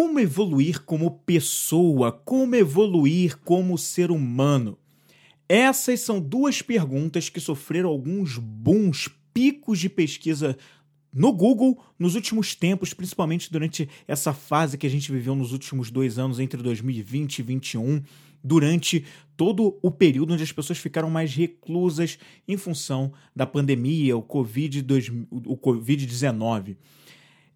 Como evoluir como pessoa? Como evoluir como ser humano? Essas são duas perguntas que sofreram alguns bons picos de pesquisa no Google nos últimos tempos, principalmente durante essa fase que a gente viveu nos últimos dois anos, entre 2020 e 2021, durante todo o período onde as pessoas ficaram mais reclusas em função da pandemia, o Covid-19.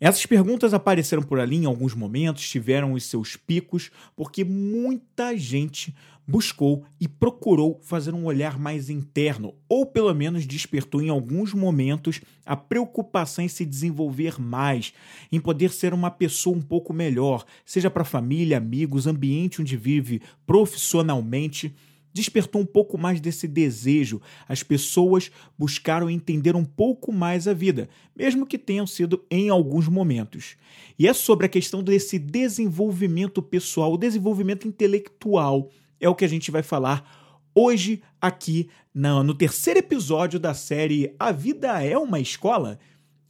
Essas perguntas apareceram por ali em alguns momentos, tiveram os seus picos, porque muita gente buscou e procurou fazer um olhar mais interno, ou pelo menos despertou em alguns momentos a preocupação em se desenvolver mais, em poder ser uma pessoa um pouco melhor, seja para família, amigos, ambiente onde vive, profissionalmente despertou um pouco mais desse desejo. As pessoas buscaram entender um pouco mais a vida, mesmo que tenham sido em alguns momentos. E é sobre a questão desse desenvolvimento pessoal, desenvolvimento intelectual, é o que a gente vai falar hoje aqui no, no terceiro episódio da série A Vida é uma Escola.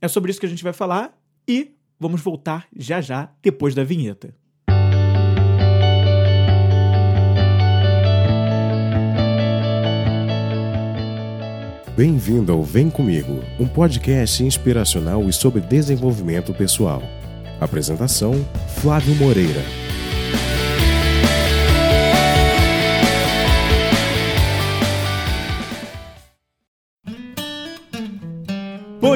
É sobre isso que a gente vai falar e vamos voltar já já depois da vinheta. Bem-vindo ao Vem Comigo, um podcast inspiracional e sobre desenvolvimento pessoal. Apresentação: Flávio Moreira.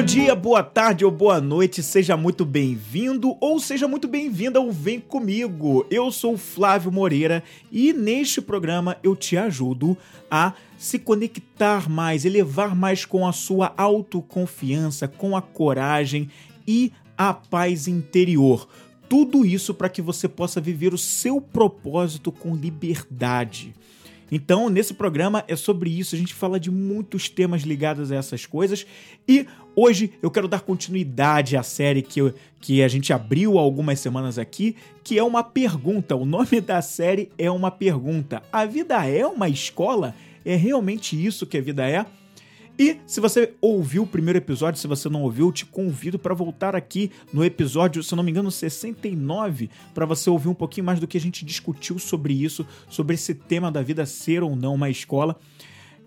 Dia, boa tarde ou boa noite, seja muito bem-vindo ou seja muito bem-vinda ao Vem Comigo. Eu sou Flávio Moreira e neste programa eu te ajudo a se conectar mais, elevar mais com a sua autoconfiança, com a coragem e a paz interior. Tudo isso para que você possa viver o seu propósito com liberdade. Então, nesse programa é sobre isso, a gente fala de muitos temas ligados a essas coisas e hoje eu quero dar continuidade à série que, eu, que a gente abriu há algumas semanas aqui, que é uma pergunta. O nome da série é uma pergunta. A vida é uma escola? É realmente isso que a vida é? E se você ouviu o primeiro episódio, se você não ouviu, te convido para voltar aqui no episódio, se não me engano, 69, para você ouvir um pouquinho mais do que a gente discutiu sobre isso, sobre esse tema da vida ser ou não uma escola.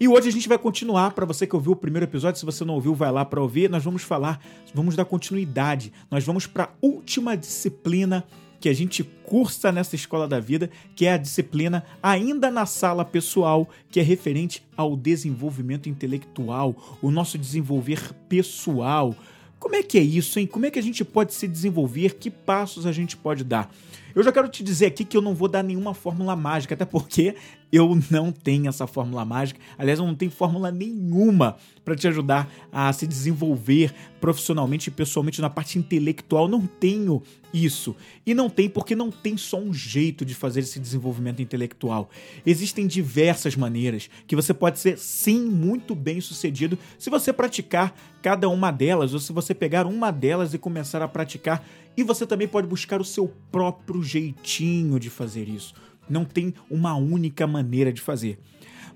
E hoje a gente vai continuar, para você que ouviu o primeiro episódio, se você não ouviu, vai lá para ouvir. Nós vamos falar, vamos dar continuidade. Nós vamos para a última disciplina que a gente cursa nessa escola da vida, que é a disciplina ainda na sala pessoal, que é referente ao desenvolvimento intelectual, o nosso desenvolver pessoal. Como é que é isso, hein? Como é que a gente pode se desenvolver? Que passos a gente pode dar? Eu já quero te dizer aqui que eu não vou dar nenhuma fórmula mágica, até porque eu não tenho essa fórmula mágica. Aliás, eu não tenho fórmula nenhuma para te ajudar a se desenvolver profissionalmente e pessoalmente na parte intelectual. Não tenho isso. E não tem porque não tem só um jeito de fazer esse desenvolvimento intelectual. Existem diversas maneiras que você pode ser sim muito bem sucedido se você praticar cada uma delas ou se você pegar uma delas e começar a praticar. E você também pode buscar o seu próprio jeitinho de fazer isso não tem uma única maneira de fazer.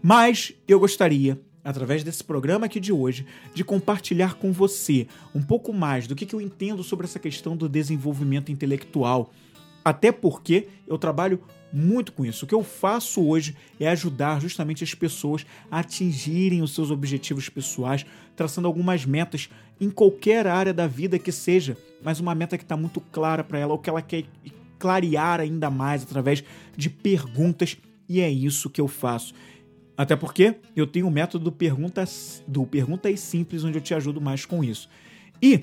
Mas eu gostaria, através desse programa aqui de hoje, de compartilhar com você um pouco mais do que eu entendo sobre essa questão do desenvolvimento intelectual. Até porque eu trabalho muito com isso. O que eu faço hoje é ajudar justamente as pessoas a atingirem os seus objetivos pessoais, traçando algumas metas em qualquer área da vida que seja, mas uma meta que está muito clara para ela, o que ela quer clarear ainda mais através de perguntas e é isso que eu faço. Até porque eu tenho o método do perguntas, do perguntas simples onde eu te ajudo mais com isso. E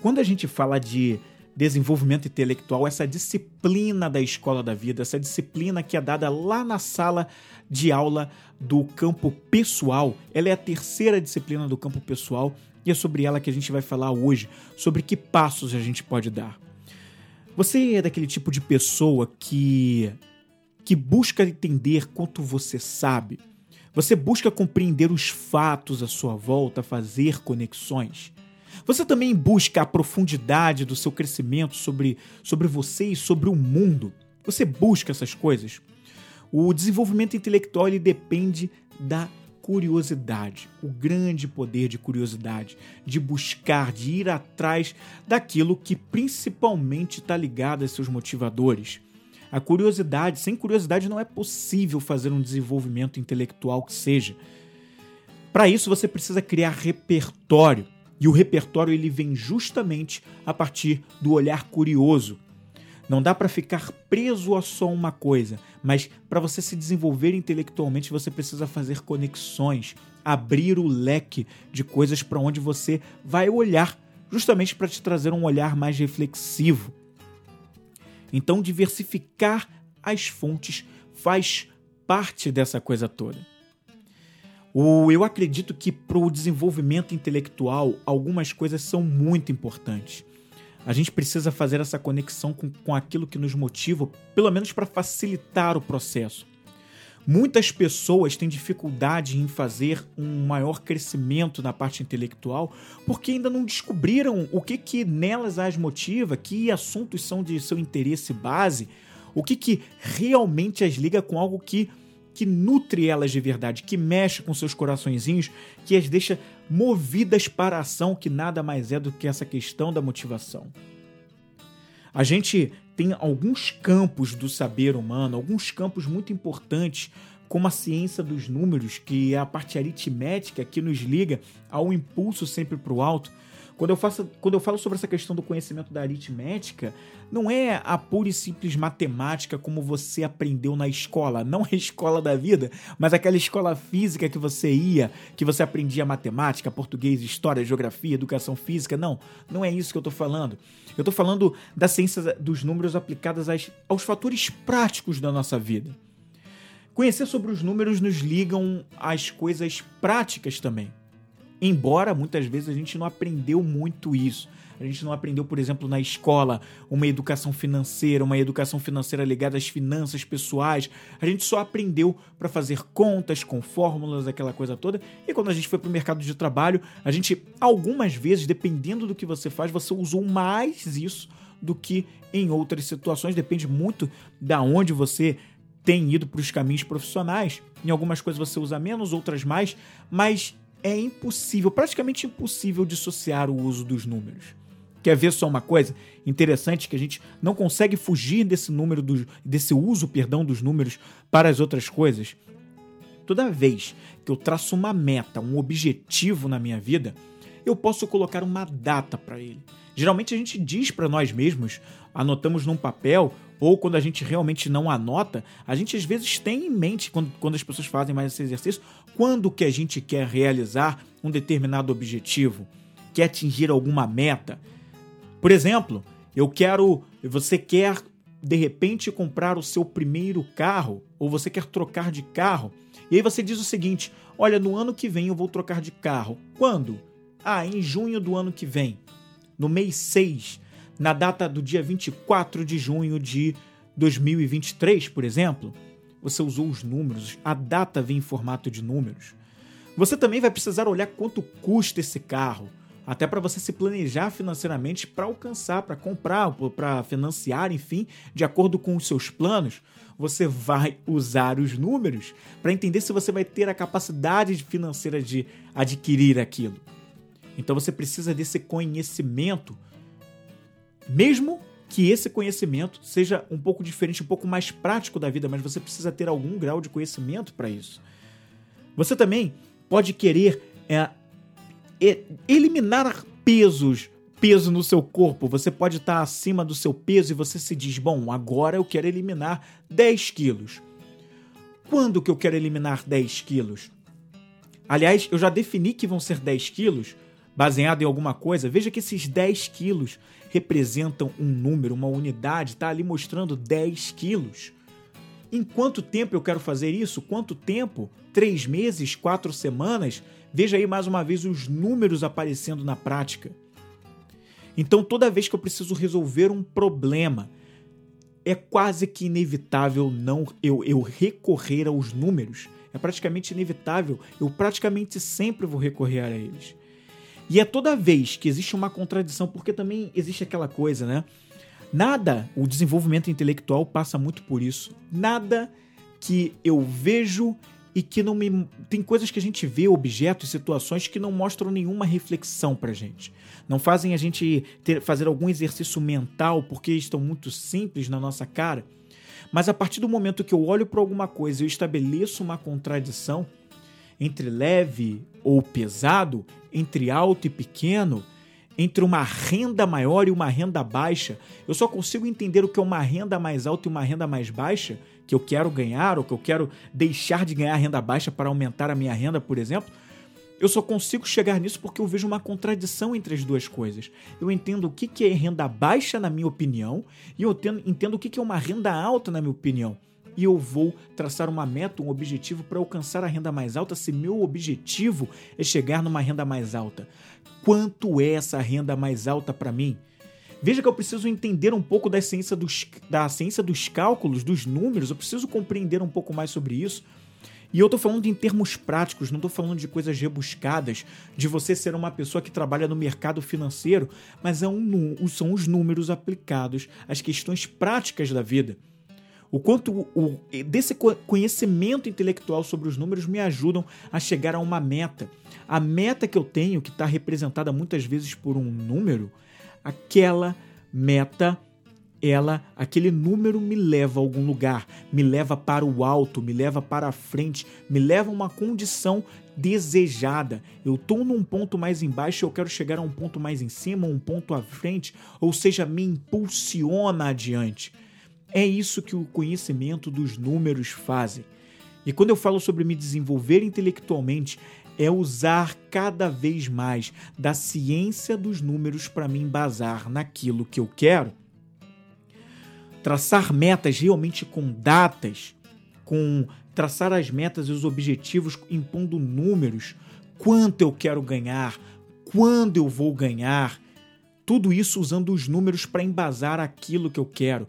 quando a gente fala de desenvolvimento intelectual, essa disciplina da escola da vida, essa disciplina que é dada lá na sala de aula do campo pessoal, ela é a terceira disciplina do campo pessoal e é sobre ela que a gente vai falar hoje, sobre que passos a gente pode dar. Você é daquele tipo de pessoa que que busca entender quanto você sabe? Você busca compreender os fatos à sua volta, fazer conexões? Você também busca a profundidade do seu crescimento sobre, sobre você e sobre o mundo? Você busca essas coisas? O desenvolvimento intelectual ele depende da curiosidade, o grande poder de curiosidade, de buscar, de ir atrás daquilo que principalmente está ligado a seus motivadores. A curiosidade, sem curiosidade não é possível fazer um desenvolvimento intelectual que seja. Para isso você precisa criar repertório, e o repertório ele vem justamente a partir do olhar curioso. Não dá para ficar preso a só uma coisa, mas para você se desenvolver intelectualmente você precisa fazer conexões, abrir o leque de coisas para onde você vai olhar, justamente para te trazer um olhar mais reflexivo. Então, diversificar as fontes faz parte dessa coisa toda. Eu acredito que para o desenvolvimento intelectual, algumas coisas são muito importantes. A gente precisa fazer essa conexão com, com aquilo que nos motiva, pelo menos para facilitar o processo. Muitas pessoas têm dificuldade em fazer um maior crescimento na parte intelectual porque ainda não descobriram o que, que nelas as motiva, que assuntos são de seu interesse base, o que, que realmente as liga com algo que, que nutre elas de verdade, que mexe com seus coraçõezinhos, que as deixa movidas para a ação, que nada mais é do que essa questão da motivação. A gente tem alguns campos do saber humano, alguns campos muito importantes, como a ciência dos números, que é a parte aritmética que nos liga ao impulso sempre para o alto. Quando eu, faço, quando eu falo sobre essa questão do conhecimento da aritmética, não é a pura e simples matemática como você aprendeu na escola, não a escola da vida, mas aquela escola física que você ia, que você aprendia matemática, português, história, geografia, educação física. Não, não é isso que eu estou falando. Eu estou falando da ciência dos números aplicadas aos fatores práticos da nossa vida. Conhecer sobre os números nos ligam às coisas práticas também. Embora muitas vezes a gente não aprendeu muito isso. A gente não aprendeu, por exemplo, na escola, uma educação financeira, uma educação financeira ligada às finanças pessoais. A gente só aprendeu para fazer contas com fórmulas, aquela coisa toda. E quando a gente foi para o mercado de trabalho, a gente, algumas vezes, dependendo do que você faz, você usou mais isso do que em outras situações. Depende muito da onde você tem ido para os caminhos profissionais. Em algumas coisas você usa menos, outras mais, mas é impossível, praticamente impossível dissociar o uso dos números. Quer ver só uma coisa interessante que a gente não consegue fugir desse número desse uso, perdão, dos números para as outras coisas? Toda vez que eu traço uma meta, um objetivo na minha vida, eu posso colocar uma data para ele. Geralmente a gente diz para nós mesmos, anotamos num papel ou quando a gente realmente não anota, a gente às vezes tem em mente, quando, quando as pessoas fazem mais esse exercício, quando que a gente quer realizar um determinado objetivo, quer atingir alguma meta. Por exemplo, eu quero, você quer de repente comprar o seu primeiro carro, ou você quer trocar de carro, e aí você diz o seguinte: olha, no ano que vem eu vou trocar de carro. Quando? Ah, em junho do ano que vem. No mês 6 na data do dia 24 de junho de 2023, por exemplo, você usou os números, a data vem em formato de números. Você também vai precisar olhar quanto custa esse carro, até para você se planejar financeiramente para alcançar, para comprar, para financiar, enfim, de acordo com os seus planos. Você vai usar os números para entender se você vai ter a capacidade financeira de adquirir aquilo. Então você precisa desse conhecimento mesmo que esse conhecimento seja um pouco diferente, um pouco mais prático da vida, mas você precisa ter algum grau de conhecimento para isso. Você também pode querer é, eliminar pesos, peso no seu corpo. Você pode estar acima do seu peso e você se diz: bom, agora eu quero eliminar 10 quilos. Quando que eu quero eliminar 10 quilos? Aliás, eu já defini que vão ser 10 quilos baseado em alguma coisa. Veja que esses 10 quilos representam um número, uma unidade, está ali mostrando 10 quilos. Em quanto tempo eu quero fazer isso? Quanto tempo? Três meses? Quatro semanas? Veja aí mais uma vez os números aparecendo na prática. Então, toda vez que eu preciso resolver um problema, é quase que inevitável não eu, eu recorrer aos números. É praticamente inevitável. Eu praticamente sempre vou recorrer a eles. E é toda vez que existe uma contradição, porque também existe aquela coisa, né? Nada, o desenvolvimento intelectual passa muito por isso. Nada que eu vejo e que não me. Tem coisas que a gente vê, objetos, situações que não mostram nenhuma reflexão pra gente. Não fazem a gente ter, fazer algum exercício mental porque estão muito simples na nossa cara. Mas a partir do momento que eu olho para alguma coisa e eu estabeleço uma contradição entre leve ou pesado, entre alto e pequeno, entre uma renda maior e uma renda baixa, eu só consigo entender o que é uma renda mais alta e uma renda mais baixa que eu quero ganhar ou que eu quero deixar de ganhar renda baixa para aumentar a minha renda, por exemplo, eu só consigo chegar nisso porque eu vejo uma contradição entre as duas coisas. Eu entendo o que é renda baixa, na minha opinião, e eu entendo o que é uma renda alta, na minha opinião. E eu vou traçar uma meta, um objetivo para alcançar a renda mais alta se meu objetivo é chegar numa renda mais alta. Quanto é essa renda mais alta para mim? Veja que eu preciso entender um pouco da ciência, dos, da ciência dos cálculos, dos números, eu preciso compreender um pouco mais sobre isso. E eu estou falando em termos práticos, não estou falando de coisas rebuscadas, de você ser uma pessoa que trabalha no mercado financeiro, mas é um, são os números aplicados às questões práticas da vida. O quanto o, desse conhecimento intelectual sobre os números me ajudam a chegar a uma meta. A meta que eu tenho, que está representada muitas vezes por um número, aquela meta ela, aquele número me leva a algum lugar, me leva para o alto, me leva para a frente, me leva a uma condição desejada. Eu estou num ponto mais embaixo eu quero chegar a um ponto mais em cima, um ponto à frente, ou seja, me impulsiona adiante. É isso que o conhecimento dos números fazem. E quando eu falo sobre me desenvolver intelectualmente, é usar cada vez mais da ciência dos números para me embasar naquilo que eu quero. Traçar metas realmente com datas, com traçar as metas e os objetivos impondo números, quanto eu quero ganhar, quando eu vou ganhar, tudo isso usando os números para embasar aquilo que eu quero.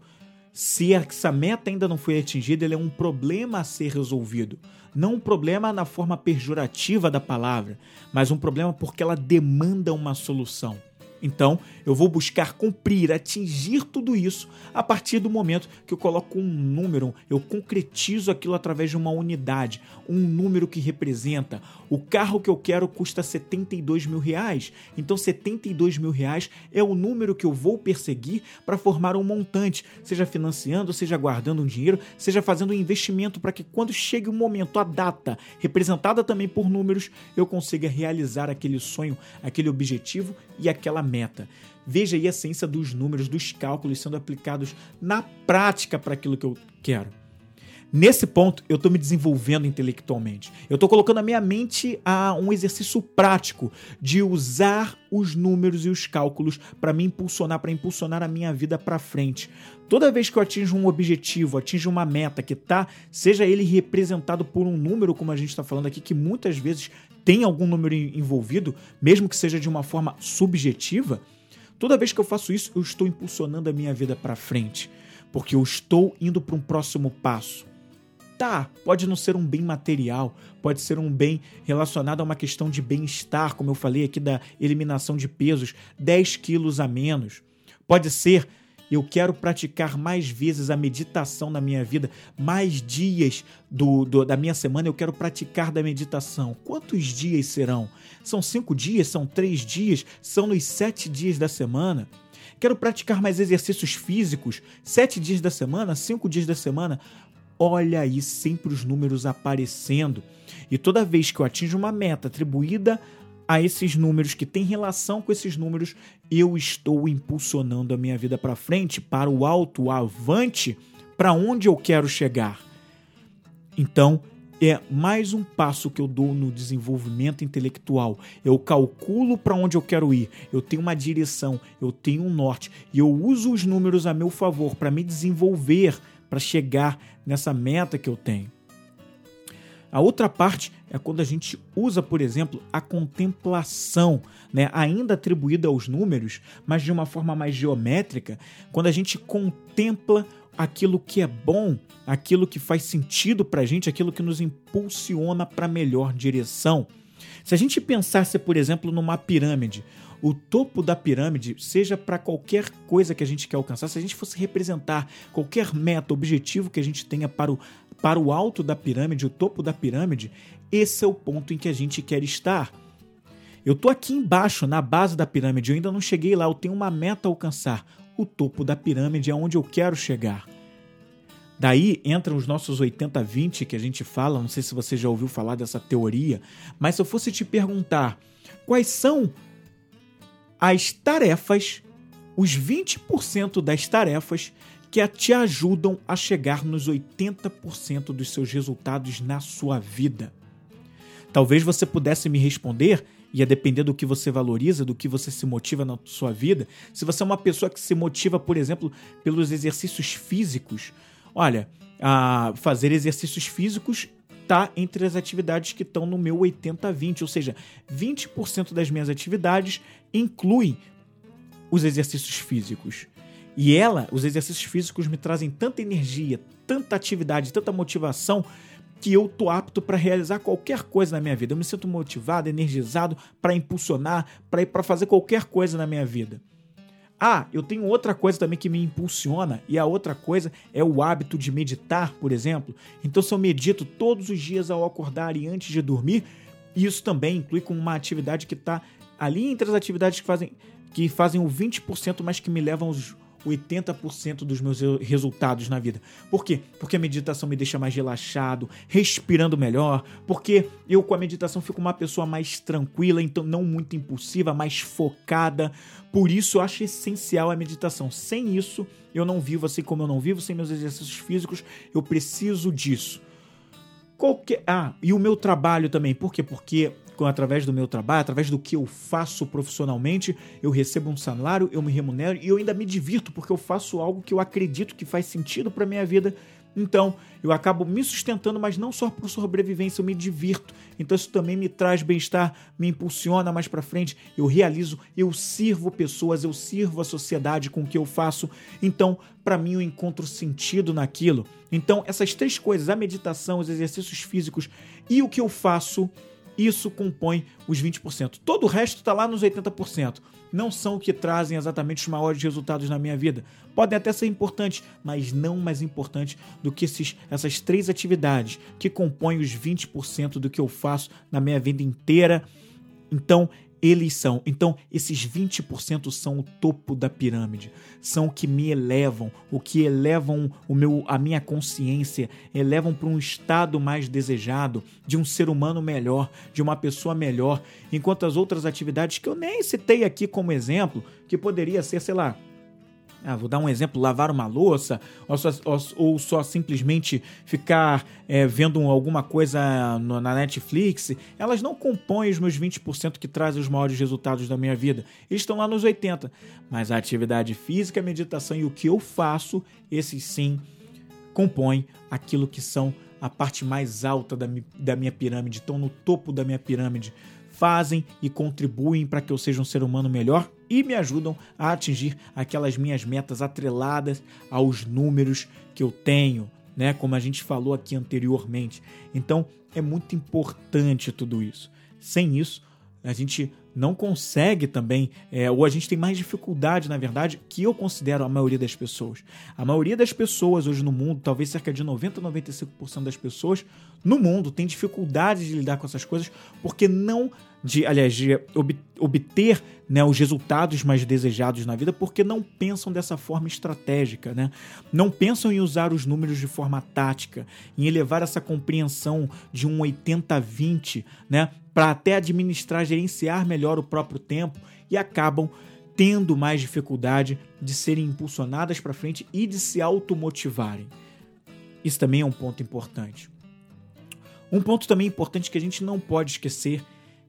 Se essa meta ainda não foi atingida, ele é um problema a ser resolvido. Não um problema na forma pejorativa da palavra, mas um problema porque ela demanda uma solução. Então, eu vou buscar cumprir, atingir tudo isso a partir do momento que eu coloco um número, eu concretizo aquilo através de uma unidade, um número que representa. O carro que eu quero custa 72 mil reais, então 72 mil reais é o número que eu vou perseguir para formar um montante, seja financiando, seja guardando um dinheiro, seja fazendo um investimento para que quando chegue o momento, a data, representada também por números, eu consiga realizar aquele sonho, aquele objetivo e aquela meta. Veja aí a ciência dos números, dos cálculos sendo aplicados na prática para aquilo que eu quero. Nesse ponto, eu estou me desenvolvendo intelectualmente. Eu estou colocando a minha mente a um exercício prático de usar os números e os cálculos para me impulsionar, para impulsionar a minha vida para frente. Toda vez que eu atinjo um objetivo, atinjo uma meta que tá, seja ele representado por um número, como a gente está falando aqui, que muitas vezes tem algum número envolvido, mesmo que seja de uma forma subjetiva, toda vez que eu faço isso, eu estou impulsionando a minha vida para frente, porque eu estou indo para um próximo passo. Tá, pode não ser um bem material, pode ser um bem relacionado a uma questão de bem-estar, como eu falei aqui da eliminação de pesos, 10 quilos a menos. Pode ser eu quero praticar mais vezes a meditação na minha vida, mais dias do, do, da minha semana eu quero praticar da meditação. Quantos dias serão? São cinco dias? São três dias? São nos sete dias da semana? Quero praticar mais exercícios físicos, sete dias da semana, cinco dias da semana. Olha aí sempre os números aparecendo. E toda vez que eu atinjo uma meta atribuída a esses números, que tem relação com esses números, eu estou impulsionando a minha vida para frente, para o alto, avante, para onde eu quero chegar. Então, é mais um passo que eu dou no desenvolvimento intelectual. Eu calculo para onde eu quero ir, eu tenho uma direção, eu tenho um norte e eu uso os números a meu favor para me desenvolver, para chegar nessa meta que eu tenho. A outra parte é quando a gente usa, por exemplo, a contemplação, né, ainda atribuída aos números, mas de uma forma mais geométrica, quando a gente contempla aquilo que é bom, aquilo que faz sentido para a gente, aquilo que nos impulsiona para a melhor direção. Se a gente pensasse, por exemplo, numa pirâmide, o topo da pirâmide, seja para qualquer coisa que a gente quer alcançar, se a gente fosse representar qualquer meta, objetivo que a gente tenha para o para o alto da pirâmide, o topo da pirâmide, esse é o ponto em que a gente quer estar. Eu tô aqui embaixo, na base da pirâmide, eu ainda não cheguei lá, eu tenho uma meta a alcançar. O topo da pirâmide é onde eu quero chegar. Daí entram os nossos 80-20 que a gente fala, não sei se você já ouviu falar dessa teoria, mas se eu fosse te perguntar quais são as tarefas, os 20% das tarefas que te ajudam a chegar nos 80% dos seus resultados na sua vida. Talvez você pudesse me responder, ia depender do que você valoriza, do que você se motiva na sua vida. Se você é uma pessoa que se motiva, por exemplo, pelos exercícios físicos, olha, fazer exercícios físicos está entre as atividades que estão no meu 80-20, ou seja, 20% das minhas atividades incluem os exercícios físicos. E ela, os exercícios físicos me trazem tanta energia, tanta atividade, tanta motivação que eu tô apto para realizar qualquer coisa na minha vida. Eu me sinto motivado, energizado para impulsionar, para ir para fazer qualquer coisa na minha vida. Ah, eu tenho outra coisa também que me impulsiona, e a outra coisa é o hábito de meditar, por exemplo. Então, se eu medito todos os dias ao acordar e antes de dormir, isso também inclui como uma atividade que está ali entre as atividades que fazem, que fazem o 20%, mas que me levam aos 80% dos meus resultados na vida. Por quê? Porque a meditação me deixa mais relaxado, respirando melhor, porque eu com a meditação fico uma pessoa mais tranquila, então não muito impulsiva, mais focada. Por isso eu acho essencial a meditação. Sem isso, eu não vivo assim como eu não vivo, sem meus exercícios físicos, eu preciso disso. Qualquer... Ah, e o meu trabalho também. Por quê? Porque através do meu trabalho, através do que eu faço profissionalmente, eu recebo um salário, eu me remunero e eu ainda me divirto porque eu faço algo que eu acredito que faz sentido para minha vida. Então, eu acabo me sustentando, mas não só por sobrevivência, eu me divirto. Então, isso também me traz bem-estar, me impulsiona mais para frente. Eu realizo, eu sirvo pessoas, eu sirvo a sociedade com o que eu faço. Então, para mim, eu encontro sentido naquilo. Então, essas três coisas, a meditação, os exercícios físicos e o que eu faço, isso compõe os 20%. Todo o resto está lá nos 80%. Não são o que trazem exatamente os maiores resultados na minha vida. Podem até ser importantes, mas não mais importantes do que esses, essas três atividades que compõem os 20% do que eu faço na minha vida inteira. Então, eles são. Então, esses 20% são o topo da pirâmide, são o que me elevam, o que elevam o meu, a minha consciência, elevam para um estado mais desejado, de um ser humano melhor, de uma pessoa melhor, enquanto as outras atividades que eu nem citei aqui como exemplo, que poderia ser, sei lá, ah, vou dar um exemplo, lavar uma louça, ou só, ou, ou só simplesmente ficar é, vendo alguma coisa no, na Netflix, elas não compõem os meus 20% que trazem os maiores resultados da minha vida. Eles estão lá nos 80%. Mas a atividade física, a meditação e o que eu faço, esses sim compõem aquilo que são a parte mais alta da, da minha pirâmide, estão no topo da minha pirâmide fazem e contribuem para que eu seja um ser humano melhor e me ajudam a atingir aquelas minhas metas atreladas aos números que eu tenho, né? Como a gente falou aqui anteriormente. Então é muito importante tudo isso. Sem isso, a gente não consegue também, é, ou a gente tem mais dificuldade, na verdade, que eu considero a maioria das pessoas. A maioria das pessoas hoje no mundo, talvez cerca de 90 95% das pessoas no mundo tem dificuldade de lidar com essas coisas porque não de, aliás, de obter né, os resultados mais desejados na vida porque não pensam dessa forma estratégica, né? Não pensam em usar os números de forma tática, em elevar essa compreensão de um 80-20, né? Para até administrar, gerenciar melhor o próprio tempo e acabam tendo mais dificuldade de serem impulsionadas para frente e de se automotivarem. Isso também é um ponto importante. Um ponto também importante que a gente não pode esquecer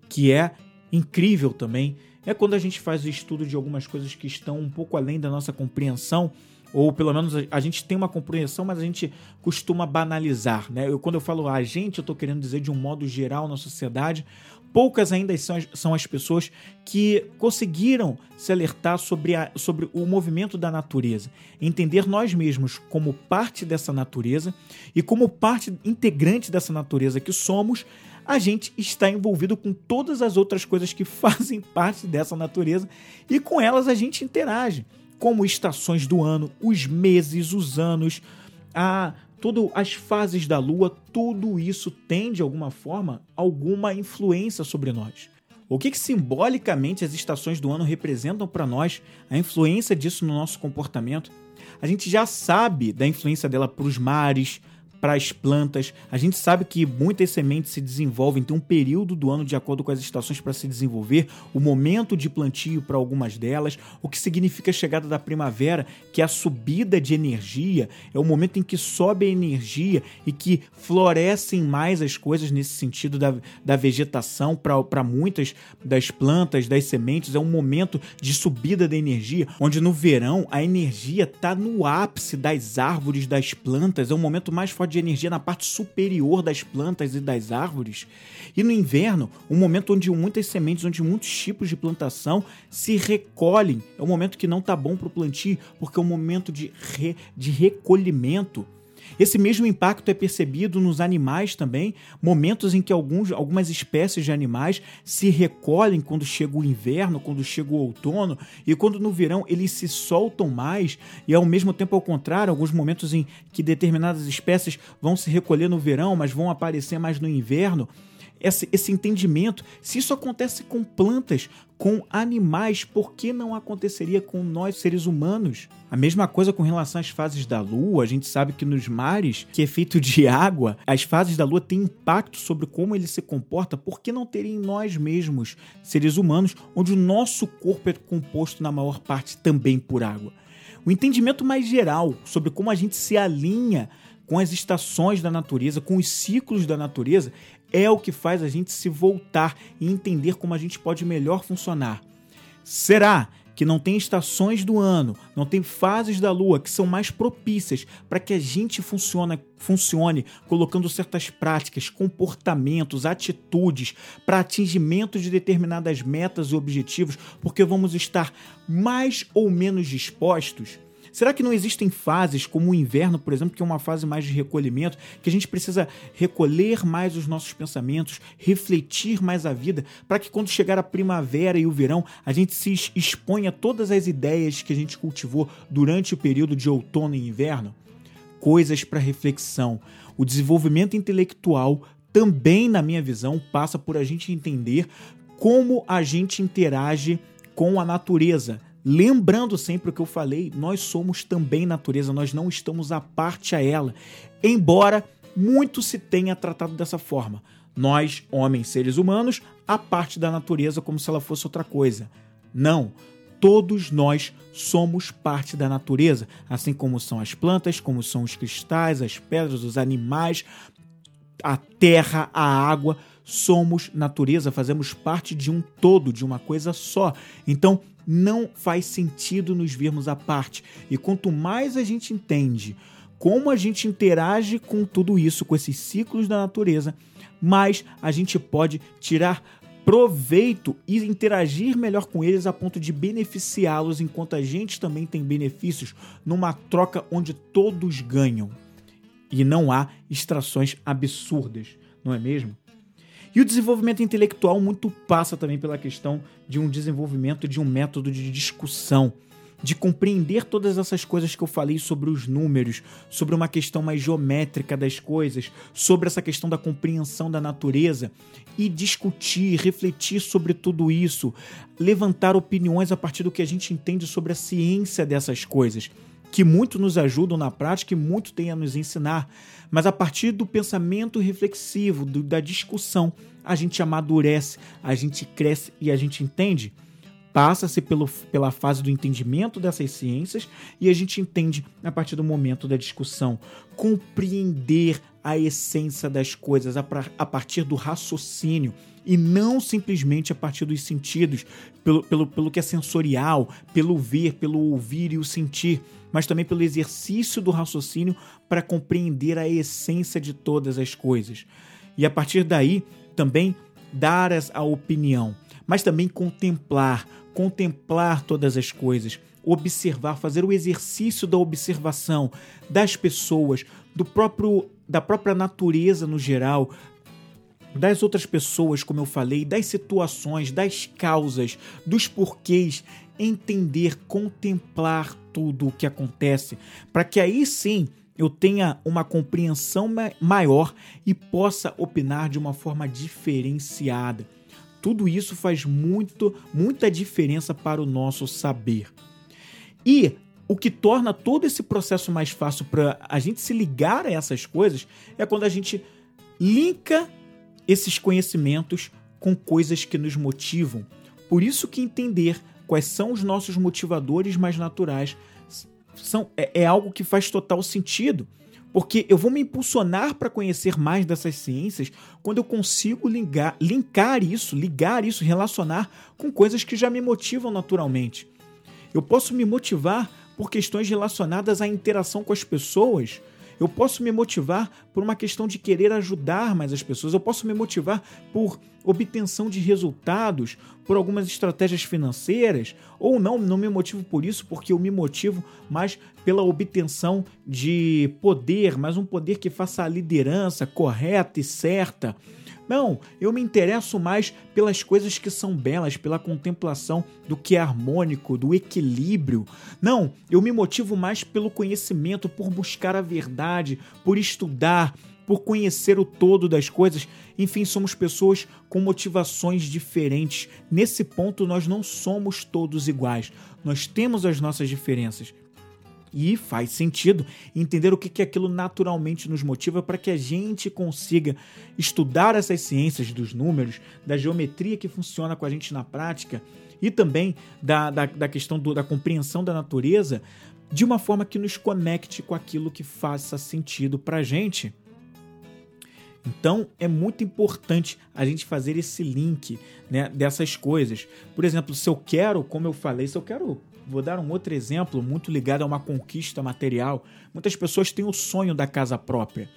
que é incrível também, é quando a gente faz o estudo de algumas coisas que estão um pouco além da nossa compreensão, ou pelo menos a, gente tem uma compreensão, mas a gente costuma banalizar, né? Eu, quando eu falo a gente, eu estou querendo dizer de um modo geral na sociedade, poucas ainda são as, são as pessoas que conseguiram se alertar sobre, a, sobre o movimento da natureza, entender nós mesmos como parte dessa natureza e como parte integrante dessa natureza que somos, a gente está envolvido com todas as outras coisas que fazem parte dessa natureza e com elas a gente interage, como estações do ano, os meses, os anos, a, todas as fases da lua, tudo isso tem de alguma forma alguma influência sobre nós. O que, que simbolicamente as estações do ano representam para nós, a influência disso no nosso comportamento? A gente já sabe da influência dela para os mares, para as plantas. A gente sabe que muitas sementes se desenvolvem, tem um período do ano de acordo com as estações para se desenvolver, o momento de plantio para algumas delas, o que significa a chegada da primavera, que é a subida de energia, é o momento em que sobe a energia e que florescem mais as coisas nesse sentido da, da vegetação para muitas das plantas, das sementes. É um momento de subida da energia, onde no verão a energia está no ápice das árvores, das plantas, é um momento mais forte de energia na parte superior das plantas e das árvores. E no inverno, um momento onde muitas sementes, onde muitos tipos de plantação se recolhem. É um momento que não está bom para o plantio, porque é um momento de, re, de recolhimento. Esse mesmo impacto é percebido nos animais também, momentos em que alguns, algumas espécies de animais se recolhem quando chega o inverno, quando chega o outono, e quando no verão eles se soltam mais, e ao mesmo tempo ao contrário, alguns momentos em que determinadas espécies vão se recolher no verão, mas vão aparecer mais no inverno esse, esse entendimento. Se isso acontece com plantas, com animais, por que não aconteceria com nós, seres humanos? A mesma coisa com relação às fases da Lua. A gente sabe que nos mares, que é feito de água, as fases da Lua têm impacto sobre como ele se comporta. Por que não teria em nós mesmos, seres humanos, onde o nosso corpo é composto na maior parte também por água? O entendimento mais geral sobre como a gente se alinha com as estações da natureza, com os ciclos da natureza, é o que faz a gente se voltar e entender como a gente pode melhor funcionar. Será que não tem estações do ano, não tem fases da lua que são mais propícias para que a gente funcione, funcione colocando certas práticas, comportamentos, atitudes para atingimento de determinadas metas e objetivos, porque vamos estar mais ou menos dispostos Será que não existem fases, como o inverno, por exemplo, que é uma fase mais de recolhimento, que a gente precisa recolher mais os nossos pensamentos, refletir mais a vida, para que quando chegar a primavera e o verão, a gente se exponha todas as ideias que a gente cultivou durante o período de outono e inverno? Coisas para reflexão. O desenvolvimento intelectual também, na minha visão, passa por a gente entender como a gente interage com a natureza, Lembrando sempre o que eu falei, nós somos também natureza, nós não estamos à parte a ela. Embora muito se tenha tratado dessa forma. Nós, homens, seres humanos, a parte da natureza como se ela fosse outra coisa. Não. Todos nós somos parte da natureza, assim como são as plantas, como são os cristais, as pedras, os animais, a terra, a água. Somos natureza, fazemos parte de um todo, de uma coisa só. Então, não faz sentido nos vermos à parte. E quanto mais a gente entende como a gente interage com tudo isso, com esses ciclos da natureza, mais a gente pode tirar proveito e interagir melhor com eles a ponto de beneficiá-los, enquanto a gente também tem benefícios numa troca onde todos ganham. E não há extrações absurdas, não é mesmo? E o desenvolvimento intelectual muito passa também pela questão de um desenvolvimento de um método de discussão, de compreender todas essas coisas que eu falei sobre os números, sobre uma questão mais geométrica das coisas, sobre essa questão da compreensão da natureza e discutir, refletir sobre tudo isso, levantar opiniões a partir do que a gente entende sobre a ciência dessas coisas que muito nos ajudam na prática e muito tem a nos ensinar. Mas a partir do pensamento reflexivo, do, da discussão, a gente amadurece, a gente cresce e a gente entende. Passa-se pela fase do entendimento dessas ciências e a gente entende a partir do momento da discussão. Compreender a essência das coisas a, a partir do raciocínio e não simplesmente a partir dos sentidos, pelo, pelo, pelo que é sensorial, pelo ver, pelo ouvir e o sentir mas também pelo exercício do raciocínio para compreender a essência de todas as coisas. E a partir daí, também dar a opinião, mas também contemplar, contemplar todas as coisas, observar, fazer o exercício da observação das pessoas, do próprio da própria natureza no geral, das outras pessoas, como eu falei, das situações, das causas, dos porquês, entender, contemplar tudo o que acontece, para que aí sim eu tenha uma compreensão maior e possa opinar de uma forma diferenciada. Tudo isso faz muito, muita diferença para o nosso saber. E o que torna todo esse processo mais fácil para a gente se ligar a essas coisas é quando a gente linka esses conhecimentos com coisas que nos motivam. Por isso que entender quais são os nossos motivadores mais naturais são, é, é algo que faz total sentido. Porque eu vou me impulsionar para conhecer mais dessas ciências quando eu consigo ligar, linkar isso, ligar isso, relacionar com coisas que já me motivam naturalmente. Eu posso me motivar por questões relacionadas à interação com as pessoas, eu posso me motivar por uma questão de querer ajudar mais as pessoas. Eu posso me motivar por obtenção de resultados, por algumas estratégias financeiras, ou não, não me motivo por isso, porque eu me motivo mais pela obtenção de poder, mas um poder que faça a liderança correta e certa não, eu me interesso mais pelas coisas que são belas, pela contemplação do que é harmônico, do equilíbrio. Não, eu me motivo mais pelo conhecimento, por buscar a verdade, por estudar, por conhecer o todo das coisas. Enfim, somos pessoas com motivações diferentes. Nesse ponto, nós não somos todos iguais. Nós temos as nossas diferenças. E faz sentido entender o que, que aquilo naturalmente nos motiva para que a gente consiga estudar essas ciências dos números, da geometria que funciona com a gente na prática e também da, da, da questão do, da compreensão da natureza de uma forma que nos conecte com aquilo que faça sentido para a gente. Então é muito importante a gente fazer esse link né, dessas coisas. Por exemplo, se eu quero, como eu falei, se eu quero Vou dar um outro exemplo muito ligado a uma conquista material. Muitas pessoas têm o sonho da casa própria.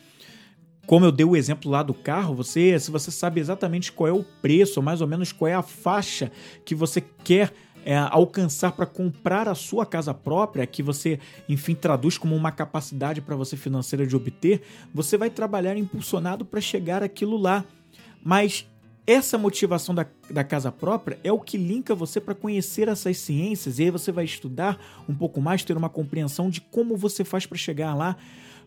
Como eu dei o exemplo lá do carro, você, se você sabe exatamente qual é o preço, mais ou menos qual é a faixa que você quer é, alcançar para comprar a sua casa própria, que você, enfim, traduz como uma capacidade para você financeira de obter, você vai trabalhar impulsionado para chegar aquilo lá. Mas essa motivação da, da casa própria é o que linka você para conhecer essas ciências e aí você vai estudar um pouco mais, ter uma compreensão de como você faz para chegar lá.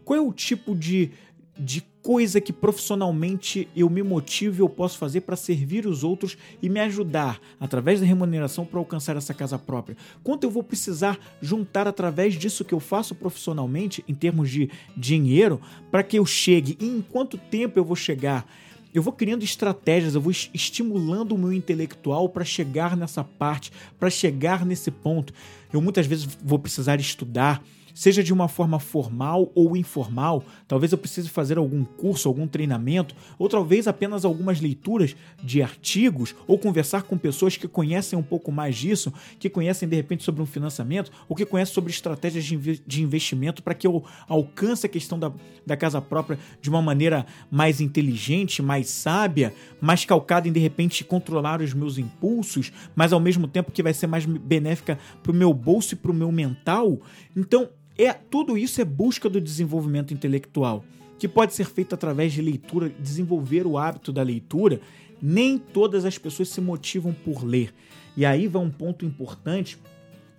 Qual é o tipo de, de coisa que profissionalmente eu me motivo e eu posso fazer para servir os outros e me ajudar através da remuneração para alcançar essa casa própria? Quanto eu vou precisar juntar através disso que eu faço profissionalmente em termos de dinheiro para que eu chegue e em quanto tempo eu vou chegar? Eu vou criando estratégias, eu vou estimulando o meu intelectual para chegar nessa parte, para chegar nesse ponto. Eu muitas vezes vou precisar estudar, seja de uma forma formal ou informal. Talvez eu precise fazer algum curso, algum treinamento, ou talvez apenas algumas leituras de artigos, ou conversar com pessoas que conhecem um pouco mais disso, que conhecem de repente sobre um financiamento, ou que conhecem sobre estratégias de investimento para que eu alcance a questão da, da casa própria de uma maneira mais inteligente, mais sábia, mais calcada em de repente controlar os meus impulsos, mas ao mesmo tempo que vai ser mais benéfica para o meu bolso e para o meu mental. Então, é tudo isso é busca do desenvolvimento intelectual, que pode ser feito através de leitura, desenvolver o hábito da leitura. Nem todas as pessoas se motivam por ler. E aí vai um ponto importante.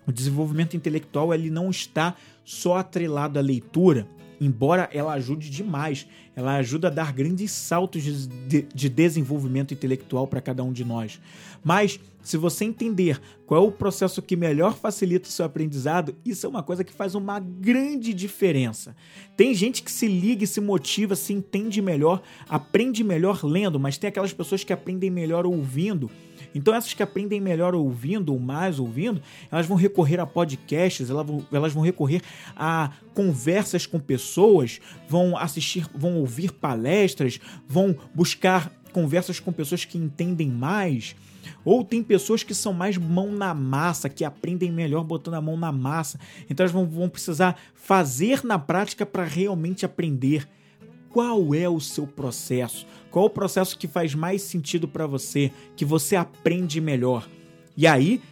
O desenvolvimento intelectual ele não está só atrelado à leitura, embora ela ajude demais, ela ajuda a dar grandes saltos de, de desenvolvimento intelectual para cada um de nós. Mas se você entender qual é o processo que melhor facilita o seu aprendizado, isso é uma coisa que faz uma grande diferença. Tem gente que se liga e se motiva, se entende melhor, aprende melhor lendo, mas tem aquelas pessoas que aprendem melhor ouvindo. Então, essas que aprendem melhor ouvindo ou mais ouvindo, elas vão recorrer a podcasts, elas vão, elas vão recorrer a conversas com pessoas, vão assistir, vão ouvir palestras, vão buscar conversas com pessoas que entendem mais. Ou tem pessoas que são mais mão na massa, que aprendem melhor botando a mão na massa. Então elas vão, vão precisar fazer na prática para realmente aprender. Qual é o seu processo? Qual o processo que faz mais sentido para você, que você aprende melhor? E aí,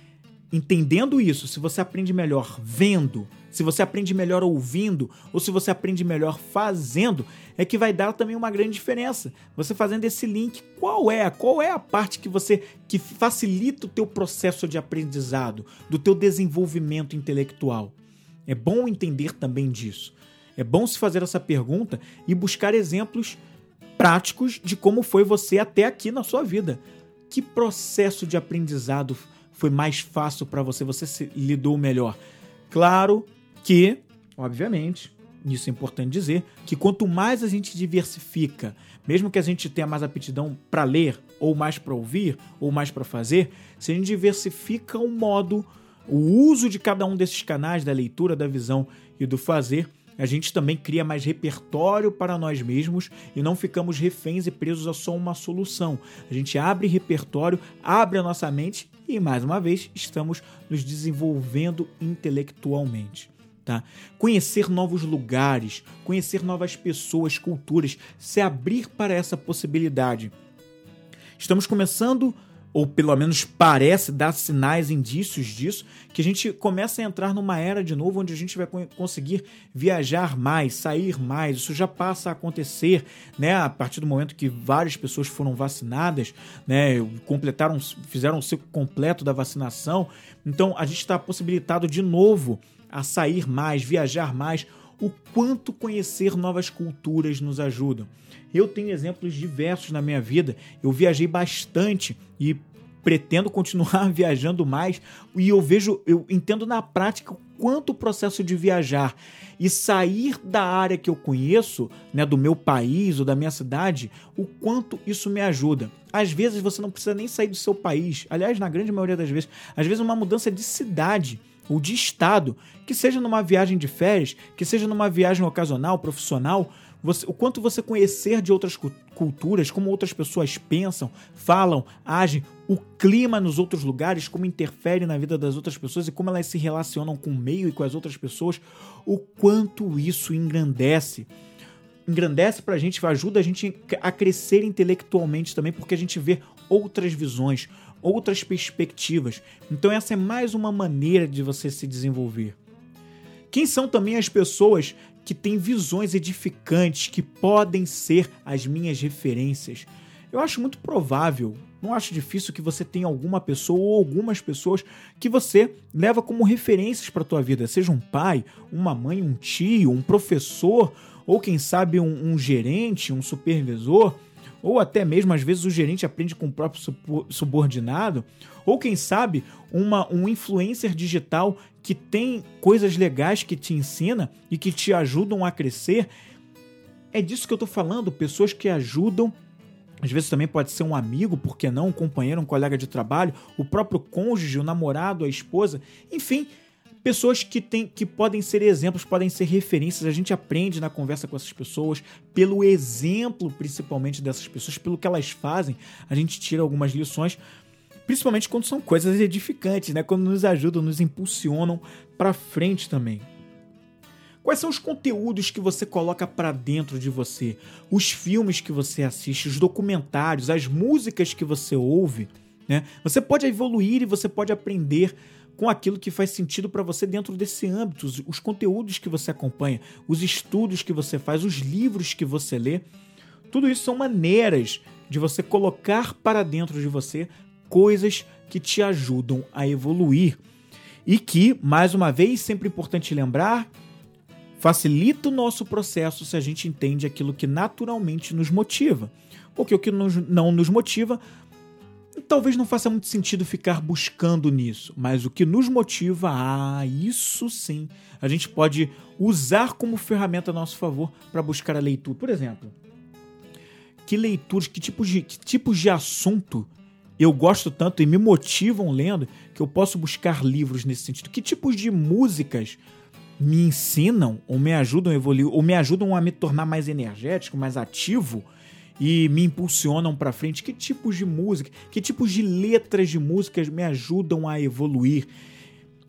entendendo isso, se você aprende melhor vendo, se você aprende melhor ouvindo ou se você aprende melhor fazendo, é que vai dar também uma grande diferença. Você fazendo esse link, qual é? Qual é a parte que você que facilita o teu processo de aprendizado, do teu desenvolvimento intelectual? É bom entender também disso. É bom se fazer essa pergunta e buscar exemplos práticos de como foi você até aqui na sua vida. Que processo de aprendizado foi mais fácil para você? Você lidou melhor? Claro que, obviamente, isso é importante dizer, que quanto mais a gente diversifica, mesmo que a gente tenha mais aptidão para ler, ou mais para ouvir, ou mais para fazer, se a gente diversifica o modo, o uso de cada um desses canais, da leitura, da visão e do fazer, a gente também cria mais repertório para nós mesmos e não ficamos reféns e presos a só uma solução. A gente abre repertório, abre a nossa mente e, mais uma vez, estamos nos desenvolvendo intelectualmente. Tá? Conhecer novos lugares, conhecer novas pessoas, culturas, se abrir para essa possibilidade. Estamos começando, ou pelo menos parece dar sinais, indícios disso, que a gente começa a entrar numa era de novo onde a gente vai conseguir viajar mais, sair mais. Isso já passa a acontecer, né? A partir do momento que várias pessoas foram vacinadas, né? Completaram, fizeram o ciclo completo da vacinação. Então a gente está possibilitado de novo a sair mais, viajar mais, o quanto conhecer novas culturas nos ajudam. Eu tenho exemplos diversos na minha vida. Eu viajei bastante e pretendo continuar viajando mais e eu vejo, eu entendo na prática o quanto o processo de viajar e sair da área que eu conheço, né, do meu país ou da minha cidade, o quanto isso me ajuda. Às vezes você não precisa nem sair do seu país, aliás, na grande maioria das vezes, às vezes uma mudança de cidade ou de estado, que seja numa viagem de férias, que seja numa viagem ocasional, profissional, você, o quanto você conhecer de outras culturas, como outras pessoas pensam, falam, agem, o clima nos outros lugares, como interfere na vida das outras pessoas e como elas se relacionam com o meio e com as outras pessoas, o quanto isso engrandece. Engrandece pra gente, ajuda a gente a crescer intelectualmente também, porque a gente vê outras visões, outras perspectivas. Então, essa é mais uma maneira de você se desenvolver. Quem são também as pessoas que têm visões edificantes, que podem ser as minhas referências? Eu acho muito provável, não acho difícil que você tenha alguma pessoa ou algumas pessoas que você leva como referências para a tua vida, seja um pai, uma mãe, um tio, um professor, ou quem sabe um, um gerente, um supervisor ou até mesmo às vezes o gerente aprende com o próprio subordinado, ou quem sabe uma, um influencer digital que tem coisas legais que te ensina e que te ajudam a crescer. É disso que eu estou falando, pessoas que ajudam às vezes também pode ser um amigo, por que não? Um companheiro, um colega de trabalho, o próprio cônjuge, o namorado, a esposa. Enfim, pessoas que, tem, que podem ser exemplos, podem ser referências. A gente aprende na conversa com essas pessoas, pelo exemplo, principalmente dessas pessoas, pelo que elas fazem, a gente tira algumas lições, principalmente quando são coisas edificantes, né? Quando nos ajudam, nos impulsionam para frente também. Quais são os conteúdos que você coloca para dentro de você? Os filmes que você assiste, os documentários, as músicas que você ouve, né? Você pode evoluir e você pode aprender com aquilo que faz sentido para você dentro desse âmbito, os, os conteúdos que você acompanha, os estudos que você faz, os livros que você lê. Tudo isso são maneiras de você colocar para dentro de você coisas que te ajudam a evoluir. E que, mais uma vez, sempre importante lembrar, facilita o nosso processo se a gente entende aquilo que naturalmente nos motiva. Porque o que não nos motiva talvez não faça muito sentido ficar buscando nisso, mas o que nos motiva, ah, isso sim, a gente pode usar como ferramenta a nosso favor para buscar a leitura. Por exemplo, que leituras, que tipos de, que tipos de assunto eu gosto tanto e me motivam lendo que eu posso buscar livros nesse sentido? Que tipos de músicas me ensinam ou me ajudam a evoluir ou me ajudam a me tornar mais energético, mais ativo? E me impulsionam para frente? Que tipos de música, que tipos de letras de músicas me ajudam a evoluir?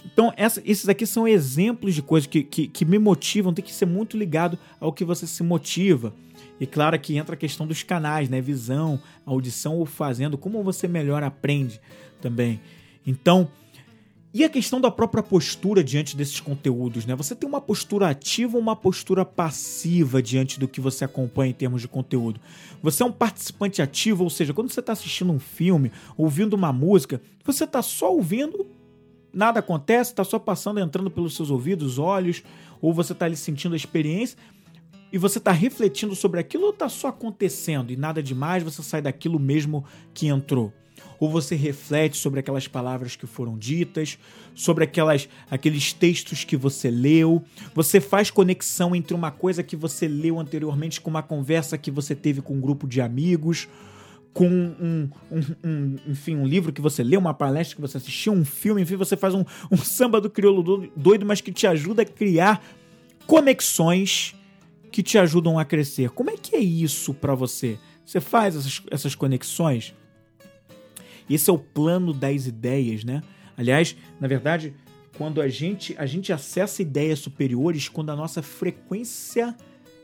Então, essa, esses aqui são exemplos de coisas que, que, que, me motivam, tem que ser muito ligado ao que você se motiva. E claro que entra a questão dos canais, né? Visão, audição ou fazendo, como você melhor aprende também. Então, e a questão da própria postura diante desses conteúdos, né? Você tem uma postura ativa ou uma postura passiva diante do que você acompanha em termos de conteúdo? Você é um participante ativo, ou seja, quando você está assistindo um filme, ouvindo uma música, você está só ouvindo, nada acontece, está só passando, entrando pelos seus ouvidos, olhos, ou você está ali sentindo a experiência e você está refletindo sobre aquilo ou está só acontecendo e nada demais, você sai daquilo mesmo que entrou? Ou você reflete sobre aquelas palavras que foram ditas, sobre aquelas, aqueles textos que você leu, você faz conexão entre uma coisa que você leu anteriormente com uma conversa que você teve com um grupo de amigos, com um, um, um, enfim, um livro que você leu, uma palestra que você assistiu, um filme, enfim, você faz um, um samba do crioulo doido, mas que te ajuda a criar conexões que te ajudam a crescer. Como é que é isso para você? Você faz essas, essas conexões? Esse é o plano das ideias, né? Aliás, na verdade, quando a gente a gente acessa ideias superiores, quando a nossa frequência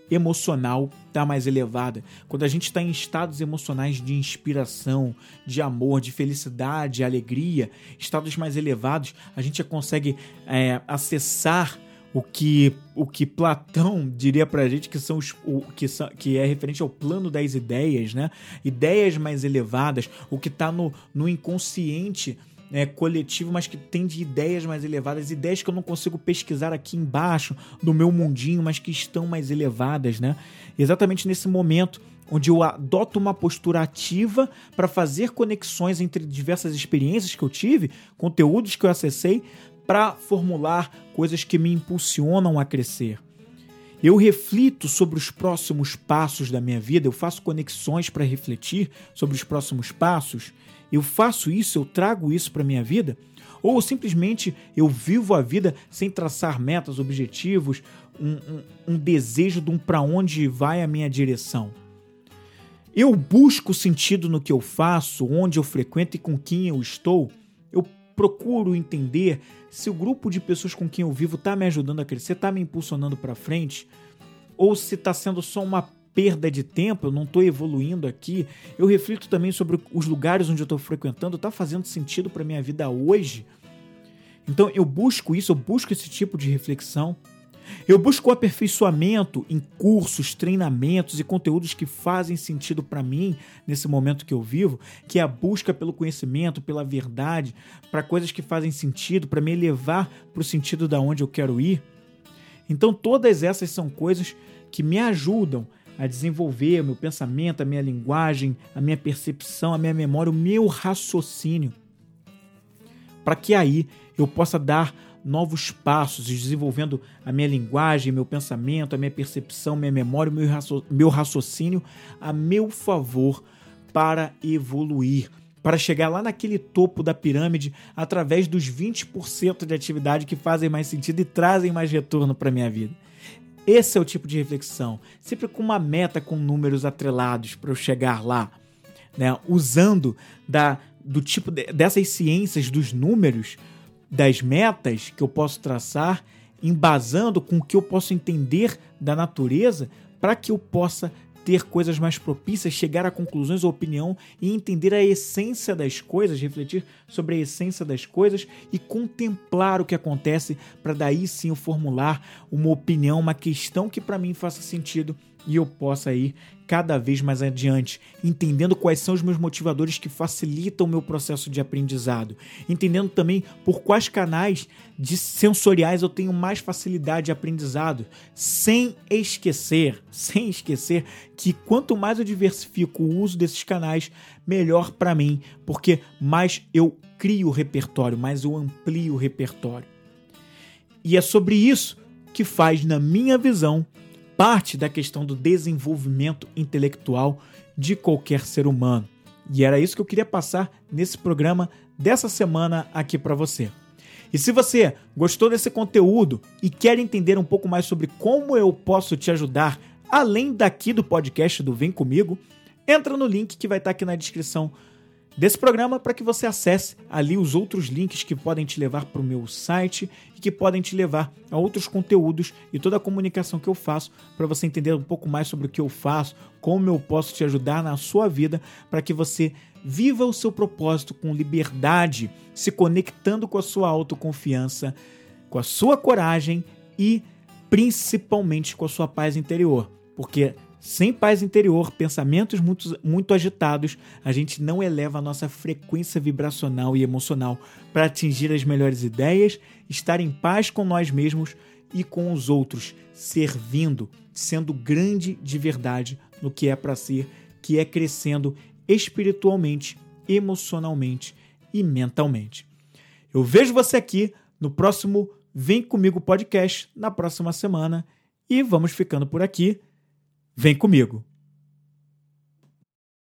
emocional está mais elevada, quando a gente está em estados emocionais de inspiração, de amor, de felicidade, alegria, estados mais elevados, a gente consegue é, acessar o que o que Platão diria pra gente que são os o, que, são, que é referente ao plano das ideias, né? Ideias mais elevadas, o que está no, no inconsciente é, coletivo, mas que tem de ideias mais elevadas, ideias que eu não consigo pesquisar aqui embaixo do meu mundinho, mas que estão mais elevadas, né? Exatamente nesse momento onde eu adoto uma postura ativa para fazer conexões entre diversas experiências que eu tive, conteúdos que eu acessei, para formular coisas que me impulsionam a crescer. Eu reflito sobre os próximos passos da minha vida, eu faço conexões para refletir sobre os próximos passos. Eu faço isso, eu trago isso para minha vida, ou simplesmente eu vivo a vida sem traçar metas, objetivos, um, um, um desejo de um para onde vai a minha direção. Eu busco sentido no que eu faço, onde eu frequento e com quem eu estou. Procuro entender se o grupo de pessoas com quem eu vivo está me ajudando a crescer, está me impulsionando para frente, ou se está sendo só uma perda de tempo, eu não estou evoluindo aqui. Eu reflito também sobre os lugares onde eu estou frequentando, está fazendo sentido para minha vida hoje. Então eu busco isso, eu busco esse tipo de reflexão. Eu busco aperfeiçoamento em cursos, treinamentos e conteúdos que fazem sentido para mim nesse momento que eu vivo, que é a busca pelo conhecimento, pela verdade, para coisas que fazem sentido, para me elevar para o sentido da onde eu quero ir. Então todas essas são coisas que me ajudam a desenvolver o meu pensamento, a minha linguagem, a minha percepção, a minha memória, o meu raciocínio, para que aí eu possa dar novos passos, desenvolvendo a minha linguagem, meu pensamento, a minha percepção, minha memória, meu raciocínio a meu favor para evoluir, para chegar lá naquele topo da pirâmide através dos 20% de atividade que fazem mais sentido e trazem mais retorno para minha vida. Esse é o tipo de reflexão, sempre com uma meta com números atrelados para eu chegar lá, né? Usando da do tipo de, dessas ciências dos números das metas que eu posso traçar, embasando com o que eu posso entender da natureza, para que eu possa ter coisas mais propícias, chegar a conclusões ou opinião e entender a essência das coisas, refletir sobre a essência das coisas e contemplar o que acontece para daí sim eu formular uma opinião, uma questão que para mim faça sentido e eu possa ir cada vez mais adiante, entendendo quais são os meus motivadores que facilitam o meu processo de aprendizado, entendendo também por quais canais de sensoriais eu tenho mais facilidade de aprendizado, sem esquecer, sem esquecer que quanto mais eu diversifico o uso desses canais, melhor para mim, porque mais eu crio o repertório, mais eu amplio o repertório. E é sobre isso que faz, na minha visão, parte da questão do desenvolvimento intelectual de qualquer ser humano. E era isso que eu queria passar nesse programa dessa semana aqui para você. E se você gostou desse conteúdo e quer entender um pouco mais sobre como eu posso te ajudar, além daqui do podcast do Vem Comigo, entra no link que vai estar aqui na descrição desse programa para que você acesse ali os outros links que podem te levar para o meu site e que podem te levar a outros conteúdos e toda a comunicação que eu faço para você entender um pouco mais sobre o que eu faço, como eu posso te ajudar na sua vida para que você viva o seu propósito com liberdade, se conectando com a sua autoconfiança, com a sua coragem e principalmente com a sua paz interior, porque sem paz interior, pensamentos muito, muito agitados, a gente não eleva a nossa frequência vibracional e emocional para atingir as melhores ideias, estar em paz com nós mesmos e com os outros, servindo, sendo grande de verdade no que é para ser, que é crescendo espiritualmente, emocionalmente e mentalmente. Eu vejo você aqui no próximo Vem Comigo Podcast na próxima semana e vamos ficando por aqui. Vem comigo!